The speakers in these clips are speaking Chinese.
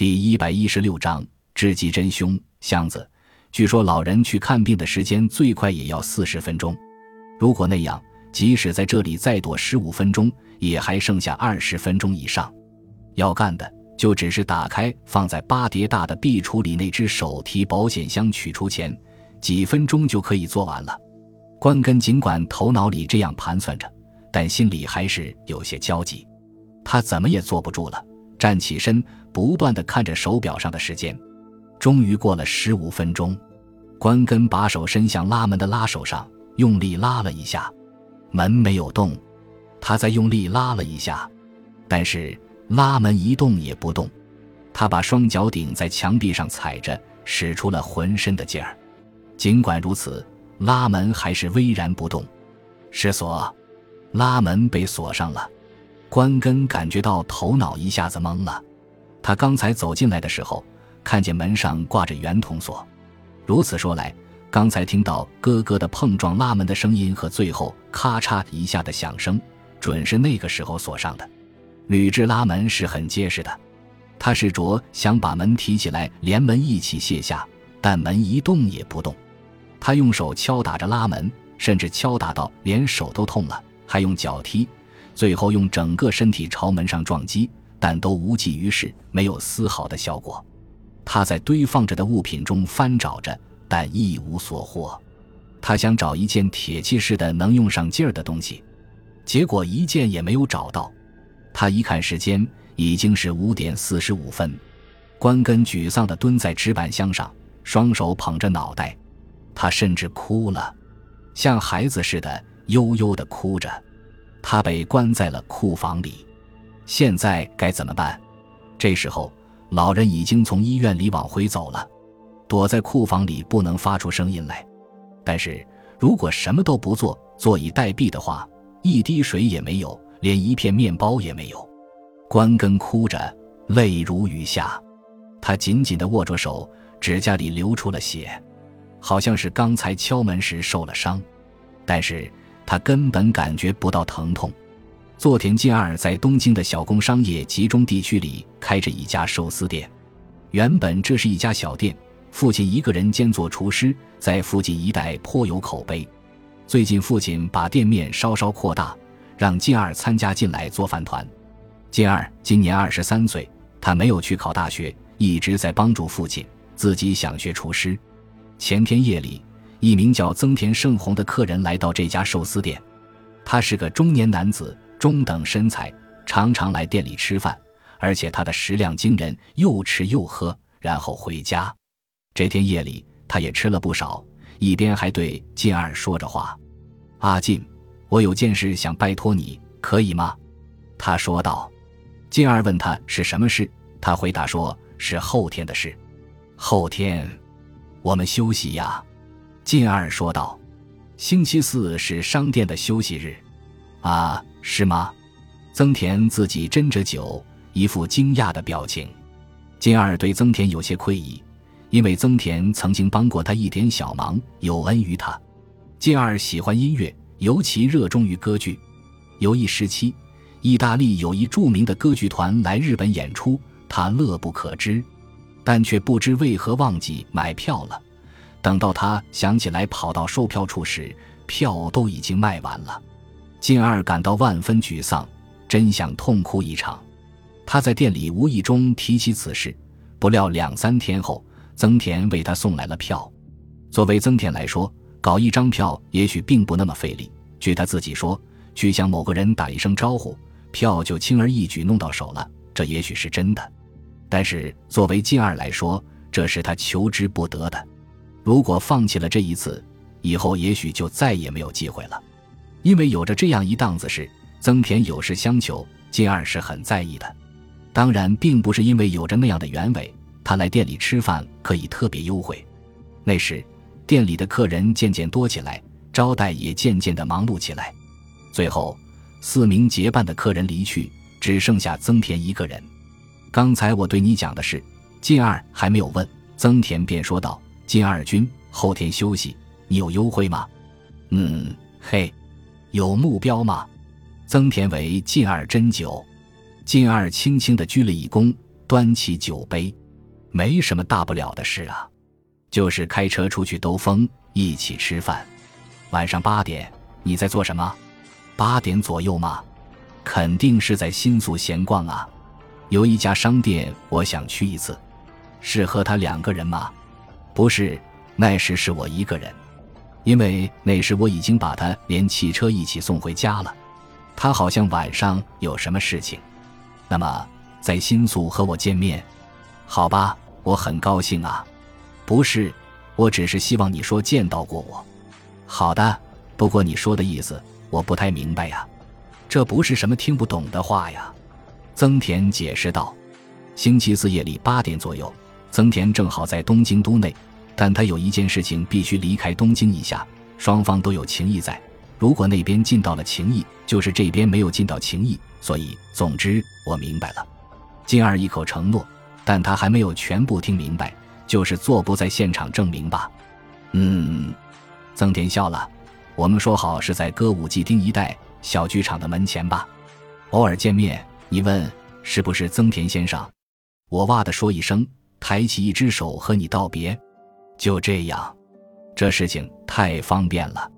第一百一十六章知己真凶箱子。据说老人去看病的时间最快也要四十分钟。如果那样，即使在这里再躲十五分钟，也还剩下二十分钟以上。要干的就只是打开放在八叠大的壁橱里那只手提保险箱，取出钱，几分钟就可以做完了。关根尽管头脑里这样盘算着，但心里还是有些焦急。他怎么也坐不住了，站起身，不断的看着手表上的时间。终于过了十五分钟，关根把手伸向拉门的拉手上，用力拉了一下，门没有动。他再用力拉了一下，但是拉门一动也不动。他把双脚顶在墙壁上踩着，使出了浑身的劲儿。尽管如此，拉门还是巍然不动。是锁，拉门被锁上了。关根感觉到头脑一下子懵了。他刚才走进来的时候。看见门上挂着圆筒锁，如此说来，刚才听到咯咯的碰撞拉门的声音和最后咔嚓一下的响声，准是那个时候锁上的。铝制拉门是很结实的，他试着想把门提起来，连门一起卸下，但门一动也不动。他用手敲打着拉门，甚至敲打到连手都痛了，还用脚踢，最后用整个身体朝门上撞击，但都无济于事，没有丝毫的效果。他在堆放着的物品中翻找着，但一无所获。他想找一件铁器似的能用上劲儿的东西，结果一件也没有找到。他一看时间，已经是五点四十五分。关根沮丧地蹲在纸板箱上，双手捧着脑袋。他甚至哭了，像孩子似的悠悠地哭着。他被关在了库房里，现在该怎么办？这时候。老人已经从医院里往回走了，躲在库房里不能发出声音来。但是如果什么都不做，坐以待毙的话，一滴水也没有，连一片面包也没有。关根哭着，泪如雨下。他紧紧地握着手，指甲里流出了血，好像是刚才敲门时受了伤。但是他根本感觉不到疼痛。佐田进二在东京的小工商业集中地区里开着一家寿司店，原本这是一家小店，父亲一个人兼做厨师，在附近一带颇有口碑。最近父亲把店面稍稍扩大，让进二参加进来做饭团。进二今年二十三岁，他没有去考大学，一直在帮助父亲，自己想学厨师。前天夜里，一名叫增田胜宏的客人来到这家寿司店，他是个中年男子。中等身材，常常来店里吃饭，而且他的食量惊人，又吃又喝，然后回家。这天夜里，他也吃了不少，一边还对进二说着话：“阿进，我有件事想拜托你，可以吗？”他说道。进二问他是什么事，他回答说是后天的事。后天，我们休息呀。进二说道：“星期四是商店的休息日。”啊。是吗？增田自己斟着酒，一副惊讶的表情。金二对增田有些愧意，因为增田曾经帮过他一点小忙，有恩于他。金二喜欢音乐，尤其热衷于歌剧。有一时期，意大利有一著名的歌剧团来日本演出，他乐不可支，但却不知为何忘记买票了。等到他想起来跑到售票处时，票都已经卖完了。进二感到万分沮丧，真想痛哭一场。他在店里无意中提起此事，不料两三天后，增田为他送来了票。作为增田来说，搞一张票也许并不那么费力。据他自己说，去向某个人打一声招呼，票就轻而易举弄到手了。这也许是真的，但是作为进二来说，这是他求之不得的。如果放弃了这一次，以后也许就再也没有机会了。因为有着这样一档子事，增田有事相求，金二是很在意的。当然，并不是因为有着那样的原委，他来店里吃饭可以特别优惠。那时，店里的客人渐渐多起来，招待也渐渐的忙碌起来。最后，四名结伴的客人离去，只剩下增田一个人。刚才我对你讲的是，金二还没有问，增田便说道：“金二君，后天休息，你有优惠吗？”“嗯，嘿。”有目标吗？增田为进二斟酒，进二轻轻的鞠了一躬，端起酒杯，没什么大不了的事啊，就是开车出去兜风，一起吃饭。晚上八点，你在做什么？八点左右吗？肯定是在新宿闲逛啊。有一家商店，我想去一次。是和他两个人吗？不是，那时是我一个人，因为那时我已经把他连汽车一起送回家了。他好像晚上有什么事情。那么在新宿和我见面，好吧，我很高兴啊。不是，我只是希望你说见到过我。好的，不过你说的意思我不太明白呀。这不是什么听不懂的话呀。增田解释道。星期四夜里八点左右。增田正好在东京都内，但他有一件事情必须离开东京一下。双方都有情谊在，如果那边尽到了情谊，就是这边没有尽到情谊。所以，总之我明白了。金二一口承诺，但他还没有全部听明白，就是做不在现场证明吧。嗯，增田笑了。我们说好是在歌舞伎町一带小剧场的门前吧，偶尔见面。你问是不是增田先生？我哇的说一声。抬起一只手和你道别，就这样，这事情太方便了，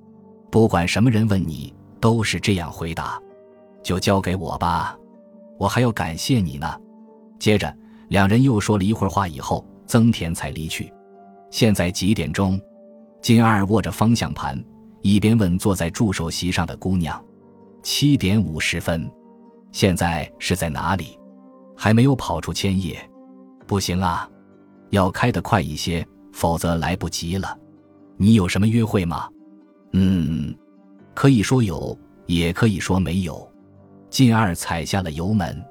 不管什么人问你，都是这样回答，就交给我吧，我还要感谢你呢。接着，两人又说了一会儿话，以后增田才离去。现在几点钟？金二握着方向盘，一边问坐在助手席上的姑娘：“七点五十分。现在是在哪里？还没有跑出千叶？不行啊。”要开得快一些，否则来不及了。你有什么约会吗？嗯，可以说有，也可以说没有。进二踩下了油门，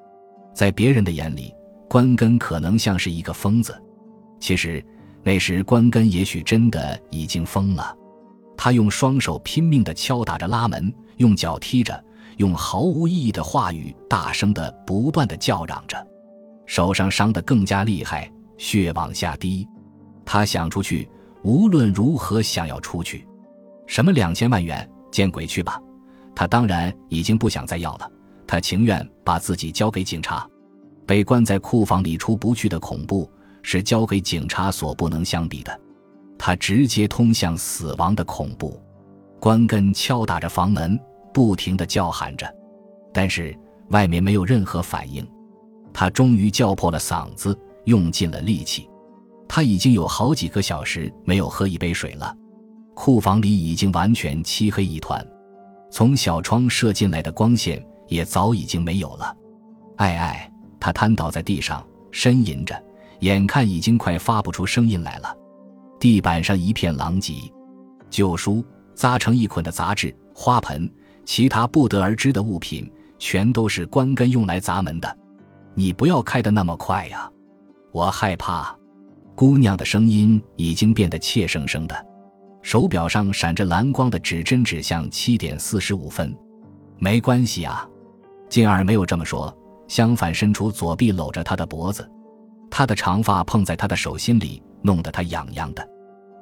在别人的眼里，关根可能像是一个疯子。其实那时关根也许真的已经疯了。他用双手拼命地敲打着拉门，用脚踢着，用毫无意义的话语大声地不断地叫嚷着，手上伤得更加厉害。血往下滴，他想出去，无论如何想要出去。什么两千万元，见鬼去吧！他当然已经不想再要了，他情愿把自己交给警察。被关在库房里出不去的恐怖，是交给警察所不能相比的。他直接通向死亡的恐怖。关根敲打着房门，不停地叫喊着，但是外面没有任何反应。他终于叫破了嗓子。用尽了力气，他已经有好几个小时没有喝一杯水了。库房里已经完全漆黑一团，从小窗射进来的光线也早已经没有了。哎哎，他瘫倒在地上，呻吟着，眼看已经快发不出声音来了。地板上一片狼藉，旧书、扎成一捆的杂志、花盆，其他不得而知的物品，全都是关根用来砸门的。你不要开得那么快呀！我害怕，姑娘的声音已经变得怯生生的。手表上闪着蓝光的指针指向七点四十五分。没关系啊，金儿没有这么说，相反伸出左臂搂着他的脖子，他的长发碰在他的手心里，弄得他痒痒的。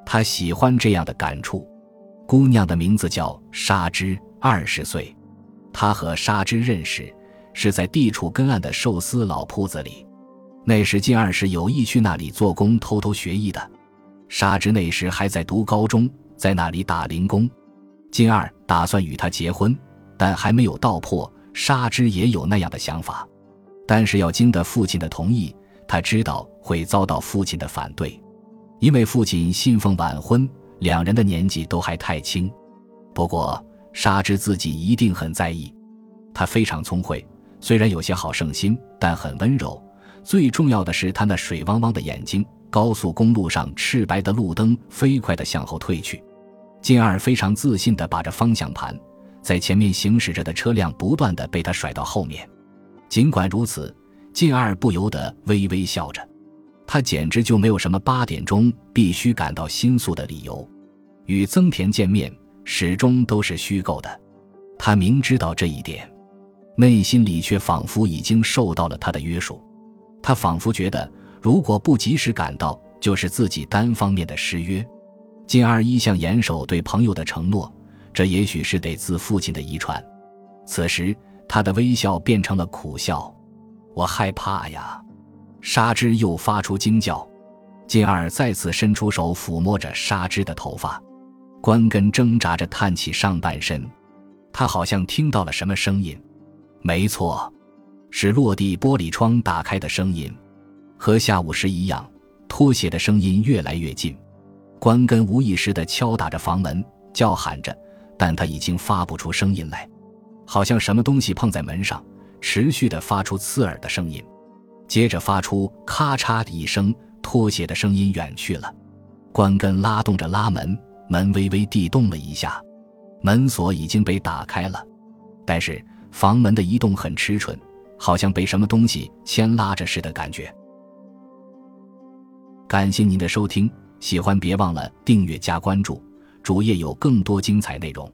他喜欢这样的感触。姑娘的名字叫沙织，二十岁。他和沙织认识，是在地处根岸的寿司老铺子里。那时金二是有意去那里做工，偷偷学艺的。沙织那时还在读高中，在那里打零工。金二打算与他结婚，但还没有道破。沙织也有那样的想法，但是要经得父亲的同意。他知道会遭到父亲的反对，因为父亲信奉晚婚，两人的年纪都还太轻。不过沙织自己一定很在意。他非常聪慧，虽然有些好胜心，但很温柔。最重要的是，他那水汪汪的眼睛。高速公路上，赤白的路灯飞快地向后退去。金二非常自信地把着方向盘，在前面行驶着的车辆不断地被他甩到后面。尽管如此，金二不由得微微笑着。他简直就没有什么八点钟必须赶到新宿的理由。与增田见面始终都是虚构的。他明知道这一点，内心里却仿佛已经受到了他的约束。他仿佛觉得，如果不及时赶到，就是自己单方面的失约。金二一向严守对朋友的承诺，这也许是得自父亲的遗传。此时，他的微笑变成了苦笑。我害怕呀，沙之又发出惊叫，金二再次伸出手抚摸着沙之的头发。关根挣扎着探起上半身，他好像听到了什么声音。没错，是落地玻璃窗打开的声音，和下午时一样，拖鞋的声音越来越近。关根无意识地敲打着房门，叫喊着，但他已经发不出声音来，好像什么东西碰在门上，持续地发出刺耳的声音，接着发出咔嚓的一声，拖鞋的声音远去了。关根拉动着拉门。门微微地动了一下，门锁已经被打开了，但是房门的移动很迟钝，好像被什么东西牵拉着似的感觉。感谢您的收听，喜欢别忘了订阅加关注，主页有更多精彩内容。